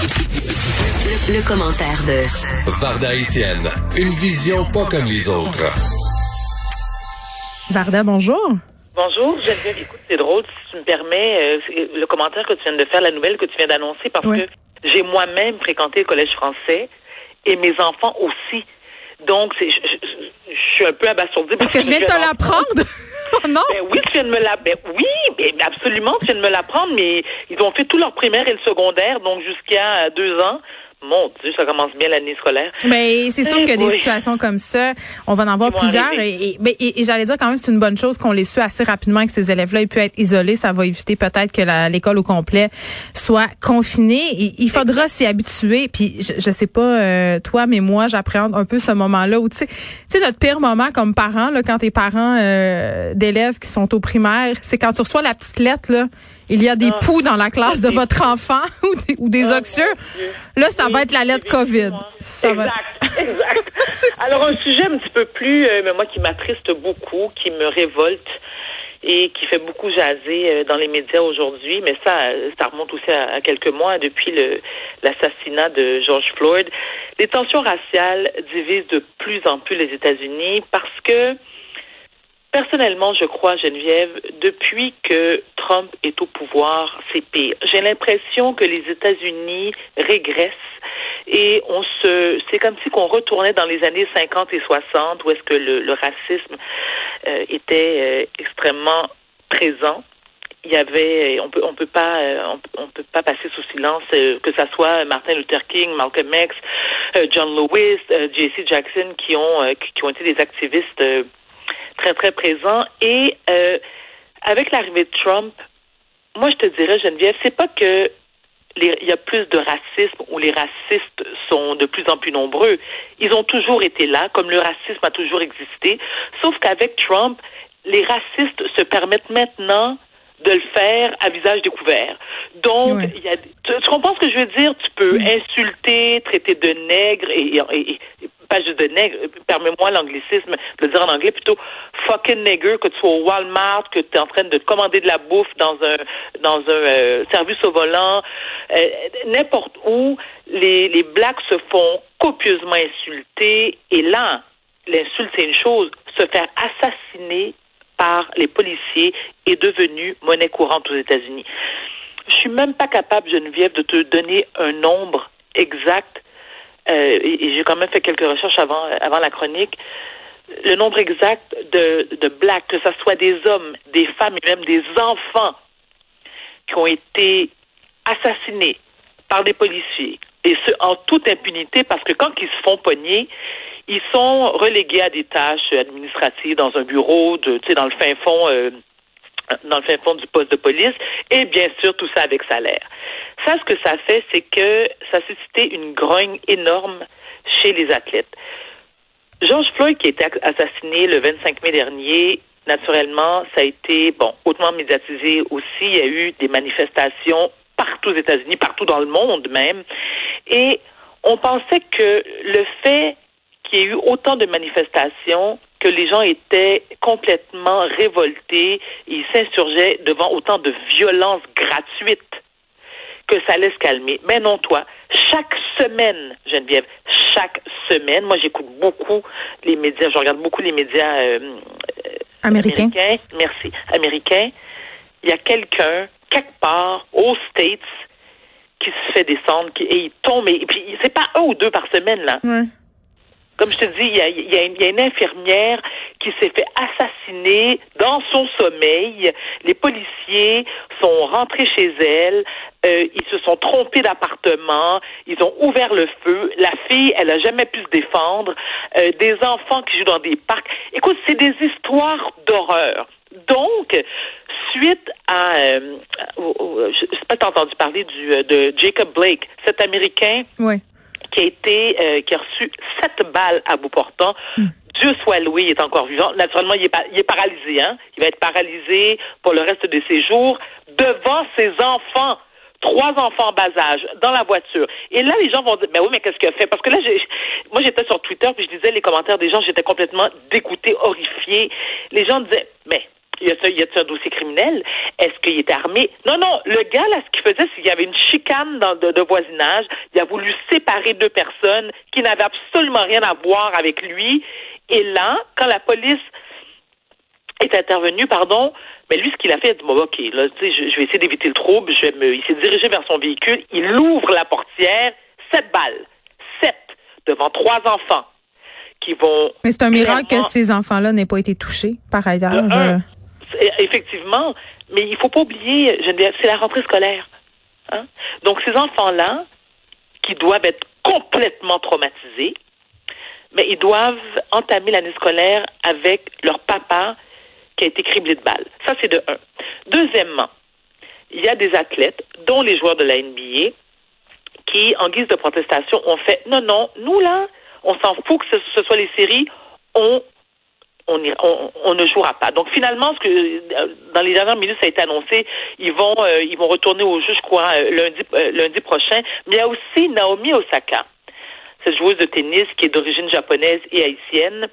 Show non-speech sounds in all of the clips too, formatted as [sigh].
Le, commentaire de Varda Etienne, une vision pas comme les autres. Varda, bonjour. Bonjour, Geneviève. Écoute, c'est drôle, si tu me permets, euh, le commentaire que tu viens de faire, la nouvelle que tu viens d'annoncer, parce que j'ai moi-même fréquenté le collège français et mes enfants aussi. Donc, c'est, je, suis un peu abasourdie. Parce, que, je viens de te l'apprendre. [laughs] non? Ben oui, tu viens de me la, ben oui, absolument, tu viens de me l'apprendre, mais ils ont fait tout leur primaire et le secondaire, donc jusqu'à deux ans. Mon Dieu, ça commence bien l'année scolaire. Mais c'est sûr que des situations comme ça, on va en voir plusieurs. Et, et, j'allais dire quand même, c'est une bonne chose qu'on les suit assez rapidement, que ces élèves-là aient pu être isolés. Ça va éviter peut-être que l'école au complet soit confinée. il faudra s'y habituer. Puis je, je sais pas euh, toi, mais moi, j'appréhende un peu ce moment-là où tu sais, notre pire moment comme parent, là, quand t'es parents euh, d'élèves qui sont au primaire, c'est quand tu reçois la petite lettre là il y a des ah. poux dans la classe de votre enfant [laughs] ou des, ah, oxyeux. Là, ça va être la lettre COVID. exact, [laughs] exact. Alors, un sujet un petit peu plus, euh, mais moi, qui m'attriste beaucoup, qui me révolte et qui fait beaucoup jaser euh, dans les médias aujourd'hui, mais ça, ça remonte aussi à, quelques mois depuis l'assassinat de George Floyd. Les tensions raciales divisent de plus en plus les États-Unis parce que Personnellement, je crois, Geneviève, depuis que Trump est au pouvoir, c'est pire. J'ai l'impression que les États-Unis régressent et on se, c'est comme si qu'on retournait dans les années 50 et 60 où est-ce que le, racisme euh, était euh, extrêmement présent. Il y avait, on peut, on peut pas, euh, on, peut pas passer sous silence que ça soit Martin Luther King, Malcolm X, John Lewis, J.C. Jackson qui ont, qui ont été des activistes très, très présent. Et euh, avec l'arrivée de Trump, moi, je te dirais, Geneviève, c'est pas que il y a plus de racisme ou les racistes sont de plus en plus nombreux. Ils ont toujours été là, comme le racisme a toujours existé. Sauf qu'avec Trump, les racistes se permettent maintenant de le faire à visage découvert. Donc, il y a, tu, comprends ce que je veux dire? Tu peux insulter, traiter de nègre et, et, pas juste de nègre, permets-moi l'anglicisme, de le dire en anglais plutôt. Fucking nigger, que tu sois au Walmart, que tu es en train de commander de la bouffe dans un dans un euh, service au volant, euh, n'importe où, les, les blacks se font copieusement insulter. Et là, l'insulte c'est une chose, se faire assassiner par les policiers est devenu monnaie courante aux États-Unis. Je suis même pas capable, Geneviève, de te donner un nombre exact euh, et, j'ai quand même fait quelques recherches avant, avant la chronique, le nombre exact de, blacks, que ce soit des hommes, des femmes et même des enfants qui ont été assassinés par des policiers, et ce, en toute impunité, parce que quand ils se font pogner, ils sont relégués à des tâches administratives dans un bureau, de, dans le fin fond, euh, dans le fin fond du poste de police, et bien sûr tout ça avec salaire. Ça, ce que ça fait, c'est que ça a suscité une grogne énorme chez les athlètes. George Floyd, qui a été assassiné le 25 mai dernier, naturellement, ça a été, bon, hautement médiatisé aussi. Il y a eu des manifestations partout aux États-Unis, partout dans le monde même. Et on pensait que le fait qu'il y ait eu autant de manifestations, que les gens étaient complètement révoltés, ils s'insurgeaient devant autant de violences gratuites que ça allait se calmer. Mais non, toi, chaque semaine, Geneviève, chaque semaine, moi j'écoute beaucoup les médias, je regarde beaucoup les médias euh, euh, américains. Merci, américains. Il y a quelqu'un quelque part aux States qui se fait descendre, qui, et il tombe, et, puis c'est pas un ou deux par semaine là. Comme je te dis, il y a, une infirmière qui s'est fait assassiner dans son sommeil. Les policiers sont rentrés chez elle. Euh, ils se sont trompés d'appartement. Ils ont ouvert le feu. La fille, elle a jamais pu se défendre. Euh, des enfants qui jouent dans des parcs. Écoute, c'est des histoires d'horreur. Donc, suite à, euh, je sais pas, t'as entendu parler du de Jacob Blake, cet Américain. Oui qui a été euh, qui a reçu sept balles à bout portant. Hmm. Dieu soit loué, il est encore vivant. Naturellement, il est, il est paralysé. Hein? Il va être paralysé pour le reste de ses jours devant ses enfants. Trois enfants en bas âge dans la voiture. Et là, les gens vont dire, mais oui, mais qu'est-ce qu'il a fait? Parce que là, moi, j'étais sur Twitter, puis je disais les commentaires des gens, j'étais complètement dégoûté, horrifié. Les gens disaient, mais y a-t-il un dossier criminel? Est-ce qu'il était armé? Non, non. Le gars, là, ce qu'il faisait, c'est qu'il y avait une chicane dans, de, voisinage. Il a voulu séparer deux personnes qui n'avaient absolument rien à voir avec lui. Et là, quand la police est intervenue, pardon, mais lui, ce qu'il a fait, il a dit, bon, OK, là, tu sais, je, vais essayer d'éviter le trouble. Je vais me, il s'est dirigé vers son véhicule. Il ouvre la portière. Sept balles. Sept. Devant trois enfants qui vont... Mais c'est un miracle que ces enfants-là n'aient pas été touchés, par ailleurs. Effectivement, mais il faut pas oublier, c'est la rentrée scolaire. Hein? Donc, ces enfants-là, qui doivent être complètement traumatisés, mais ils doivent entamer l'année scolaire avec leur papa qui a été criblé de balles. Ça, c'est de un. Deuxièmement, il y a des athlètes, dont les joueurs de la NBA, qui, en guise de protestation, ont fait non, non, nous là, on s'en fout que ce soit les séries, on on, ne jouera pas. Donc finalement, ce que euh, dans les dernières minutes, ça a été annoncé, ils vont euh, ils vont retourner au jeu, je crois, euh, lundi lundi prochain. Mais il y a aussi Naomi Osaka, cette joueuse de tennis qui est d'origine japonaise et haïtienne,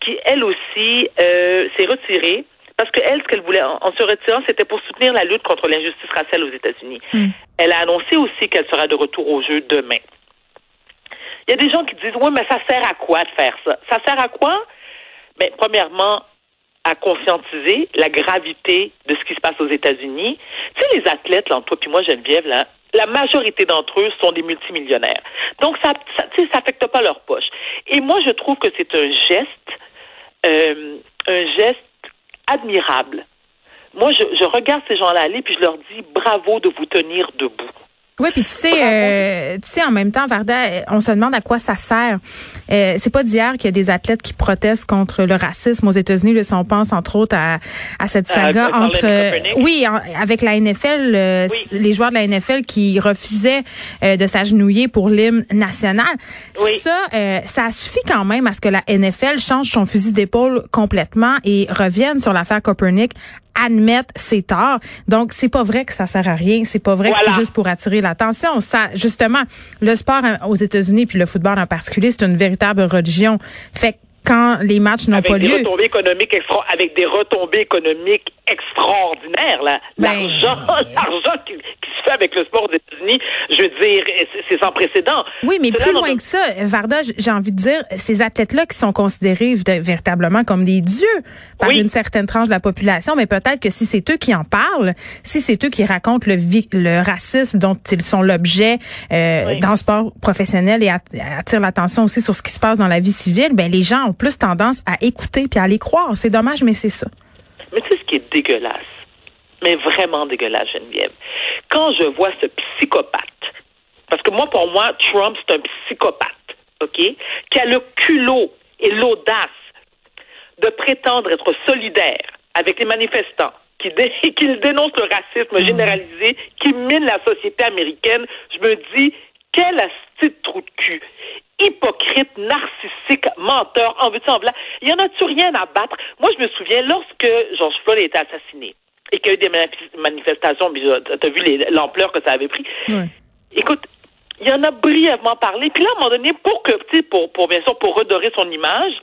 qui elle aussi s'est retirée parce qu'elle, ce qu'elle voulait en, se retirant, c'était pour soutenir la lutte contre l'injustice raciale aux États-Unis. Hmm. Elle a annoncé aussi qu'elle sera de retour au jeu demain. Il y a des gens qui disent oui, mais ça sert à quoi de faire ça? Ça sert à quoi? Mais premièrement, à conscientiser la gravité de ce qui se passe aux États-Unis. Tu sais, les athlètes, là, toi puis moi, Geneviève, là, la majorité d'entre eux sont des multimillionnaires. Donc, ça, ça, ça affecte pas leur poche. Et moi, je trouve que c'est un geste, euh, un geste admirable. Moi, je, je regarde ces gens-là aller, puis je leur dis bravo de vous tenir debout. Oui, puis tu sais, euh, tu sais, en même temps, Varda, euh, on se demande à quoi ça sert. Euh, c'est pas d'hier qu'il y a des athlètes qui protestent contre le racisme aux États-Unis. Si on pense entre autres à, à cette saga entre, oui, avec la NFL, les joueurs de la NFL qui refusaient de s'agenouiller pour l'hymne national. Oui. Ça, ça suffit quand même à ce que la NFL change son fusil d'épaule complètement et revienne sur l'affaire Copernic admettre ses torts. Donc, c'est pas vrai que ça sert à rien. C'est pas vrai que c'est juste pour attirer l'attention. Ça, justement, le sport aux États-Unis puis le football en particulier, c'est une véritable religion. Fait quand les matchs n'ont pas lieu. Des retombées économiques extra, avec des retombées économiques extraordinaires, là. Ben, l'argent, [laughs] l'argent qui, se fait avec le sport aux États-Unis, je veux dire, c'est sans précédent. Oui, mais plus loin que ça, Varda, j'ai envie de dire, ces athlètes-là qui sont considérés véritablement comme des dieux par une certaine tranche de la population, mais peut-être que si c'est eux qui en parlent, si c'est eux qui racontent le, le racisme dont ils sont l'objet euh, dans le sport professionnel et attirent l'attention aussi sur ce qui se passe dans la vie civile, ben les gens ont plus tendance à écouter puis à les croire. C'est dommage, mais c'est ça. Mais tu sais ce qui est dégueulasse, mais vraiment dégueulasse, Geneviève. Quand je vois ce psychopathe, parce que moi, pour moi, Trump, c'est un psychopathe, OK, qui a le culot et l'audace de prétendre être solidaire avec les manifestants, qui, [laughs] dénonce le racisme mmh. généralisé, qui mine la société américaine, je me dis, quel astuce trou de cul hypocrite, narcissique, menteur, en veux en blanc. Il y en a-tu rien à battre? Moi, je me souviens, lorsque George Floyd a été assassiné et qu'il y a eu des manifestations, tu as vu l'ampleur que ça avait pris. Écoute, il y en a brièvement parlé. Puis là, à un moment donné, pour que, pour, pour bien sûr, pour redorer son image,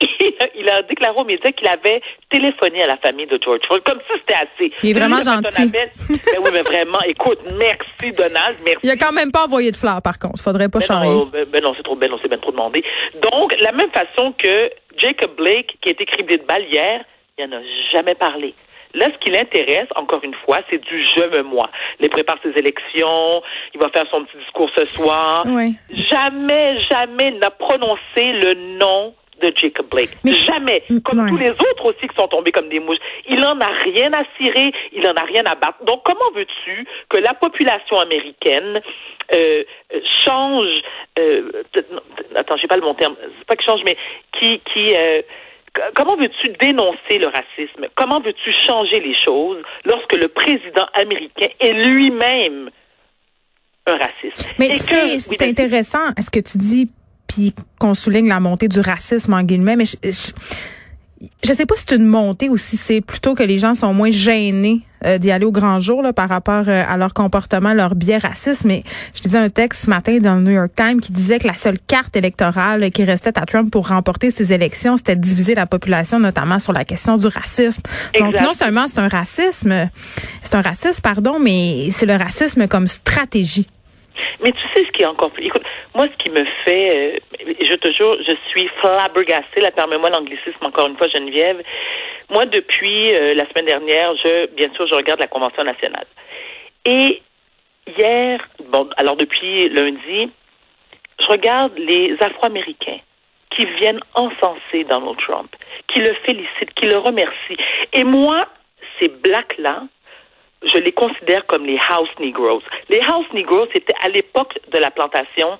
il a déclaré aux médias qu'il avait téléphoné à la famille de George Floyd, comme si c'était assez. Il est vraiment gentil. ben oui, mais vraiment, écoute, merci Donald, merci. Il a quand même pas envoyé de fleurs, par contre. Faudrait pas ben changer. Non, ben, ben, non, c'est trop, ben non, c'est bien trop demandé. Donc, la même façon que Jacob Blake, qui a été criblé de balles hier, il n'en a jamais parlé. Là, ce qui l'intéresse, encore une fois, c'est du je me moi. Il prépare ses élections, il va faire son petit discours ce soir. Oui. Jamais, jamais il n'a prononcé le nom de Jacob Blake. Jamais. Comme tous les autres aussi qui sont tombés comme des mouches. Il n'en a rien à cirer, il n'en a rien à battre. Donc, comment veux-tu que la population américaine euh, change... Euh, attends, j'ai pas le bon terme. C'est pas qu'il change, mais qui... qui euh, Comment veux-tu dénoncer le racisme? Comment veux-tu changer les choses lorsque le président américain est lui-même un raciste? Mais c'est intéressant ce que tu dis puis qu'on souligne la montée du racisme en guillemets, mais je, je, sais pas si c'est une montée ou si c'est plutôt que les gens sont moins gênés euh, d'y aller au grand jour là, par rapport euh, à leur comportement, leur biais raciste. Mais je disais un texte ce matin dans le New York Times qui disait que la seule carte électorale qui restait à Trump pour remporter ces élections, c'était de diviser la population, notamment sur la question du racisme. Donc non seulement c'est un racisme, c'est un racisme, pardon, mais c'est le racisme comme stratégie. Mais tu sais ce qui est encore plus. Écoute, moi, ce qui me fait, euh, je te jure, je suis flabbergastée. Là, permets-moi l'anglicisme encore une fois, Geneviève. Moi, depuis euh, la semaine dernière, je, bien sûr, je regarde la Convention nationale. Et hier, bon, alors depuis lundi, je regarde les Afro-Américains qui viennent encenser Donald Trump, qui le félicitent, qui le remercient. Et moi, ces blacks-là, je les considère comme les house negroes. Les house negroes, c'était à l'époque de la plantation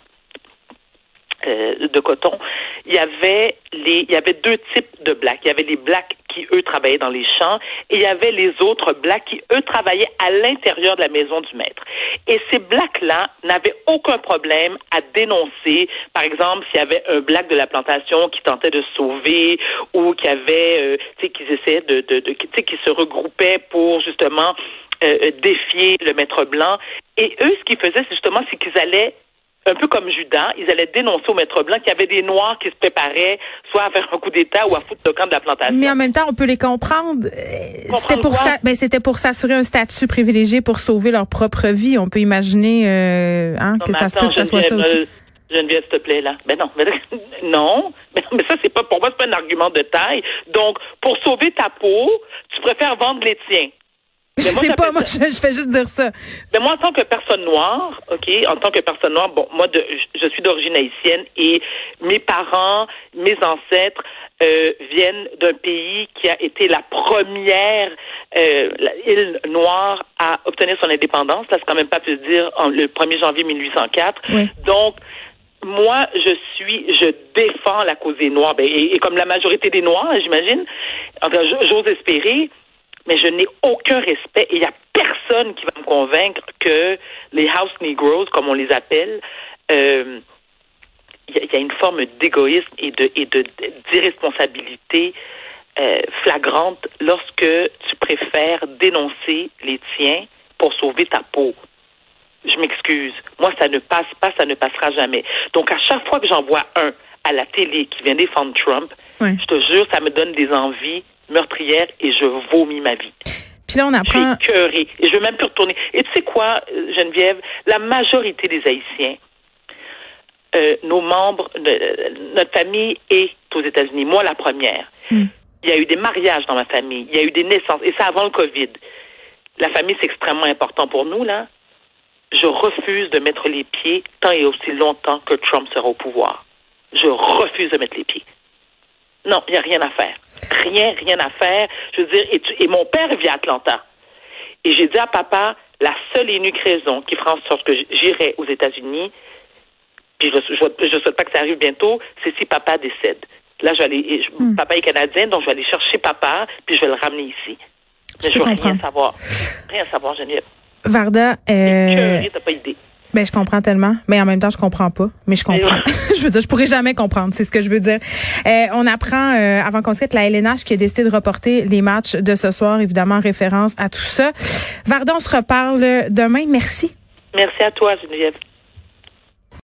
euh, de coton, il y avait les, il y avait deux types de blacks. Il y avait les blacks qui eux travaillaient dans les champs et il y avait les autres blacks qui eux travaillaient à l'intérieur de la maison du maître. Et ces blacks-là n'avaient aucun problème à dénoncer, par exemple, s'il y avait un black de la plantation qui tentait de sauver ou qui avait, euh, tu sais, qui essayaient de tu sais, qui se regroupaient pour justement euh, défier le maître blanc. Et eux, ce qu'ils faisaient, c'est justement, c'est qu'ils allaient un peu comme Judas, ils allaient dénoncer au maître blanc qu'il y avait des Noirs qui se préparaient soit à faire un coup d'État ou à foutre le camp de la plantation. Mais en même temps, on peut les comprendre. Euh, c'était pour ça, ben, c'était pour s'assurer un statut privilégié pour sauver leur propre vie. On peut imaginer euh, hein, que ça se peut que ça soit ça aussi. Euh, Geneviève, s'il te plaît, là. Ben non. [laughs] non. [laughs] Mais, ça, c'est pas, pour moi, c'est pas un argument de taille. Donc, pour sauver ta peau, tu préfères vendre les tiens. Je sais pas, moi, je, fais juste dire ça. Mais moi, en tant que personne noire, OK, en tant que personne noire, bon, moi, de, je suis d'origine haïtienne et mes parents, mes ancêtres euh, viennent d'un pays qui a été la première euh, île noire à obtenir son indépendance. Là, c'est quand même pas plus dire en, le 1er janvier 1804. Donc, moi, je suis, je défends la cause des Noirs. Ben, et, et, comme la majorité des Noirs, j'imagine, enfin, j'ose espérer, mais je n'ai aucun respect et il n'y a personne qui va me convaincre que les house negroes, comme on les appelle, euh, il y, a une forme d'égoïsme et de et de d'irresponsabilité euh, flagrante lorsque tu préfères dénoncer les tiens pour sauver ta peau. Je m'excuse. Moi, ça ne passe pas, ça ne passera jamais. Donc, à chaque fois que j'en vois un à la télé qui vient défendre Trump, je te jure, ça me donne des envies meurtrière et je vomis ma vie. Puis là, on apprend. Je suis et je veux même plus retourner. Et tu sais quoi, Geneviève, la majorité des Haïtiens, euh, nos membres, de, notre famille est aux États-Unis. Moi, la première. Hmm. Il y a eu des mariages dans ma famille. Il y a eu des naissances. Et ça avant le COVID. La famille, c'est extrêmement important pour nous, là. Je refuse de mettre les pieds tant et aussi longtemps que Trump sera au pouvoir. Je refuse de mettre les pieds. Non, il n'y a rien à faire. Rien, rien à faire. Je veux dire, et, et mon père vit à Atlanta. Et j'ai dit à papa, la seule et unique raison qui fera en sorte que j'irai aux États-Unis, puis je ne souhaite pas que ça arrive bientôt, c'est si papa décède. Là, je vais aller, hmm. papa est canadien, donc je vais aller chercher papa, puis je vais le ramener ici. Mais je, ne veux rien savoir. Rien savoir, Geneviève. Varda, euh... t'as pas idée. Ben je comprends tellement, mais en même temps je comprends pas, mais je comprends. [laughs] je veux dire, je pourrais jamais comprendre, c'est ce que je veux dire. Euh, on apprend euh, avant qu'on se quitte la LNH qui a décidé de reporter les matchs de ce soir, évidemment en référence à tout ça. Vardon, on se reparle demain. Merci. Merci à toi, Geneviève.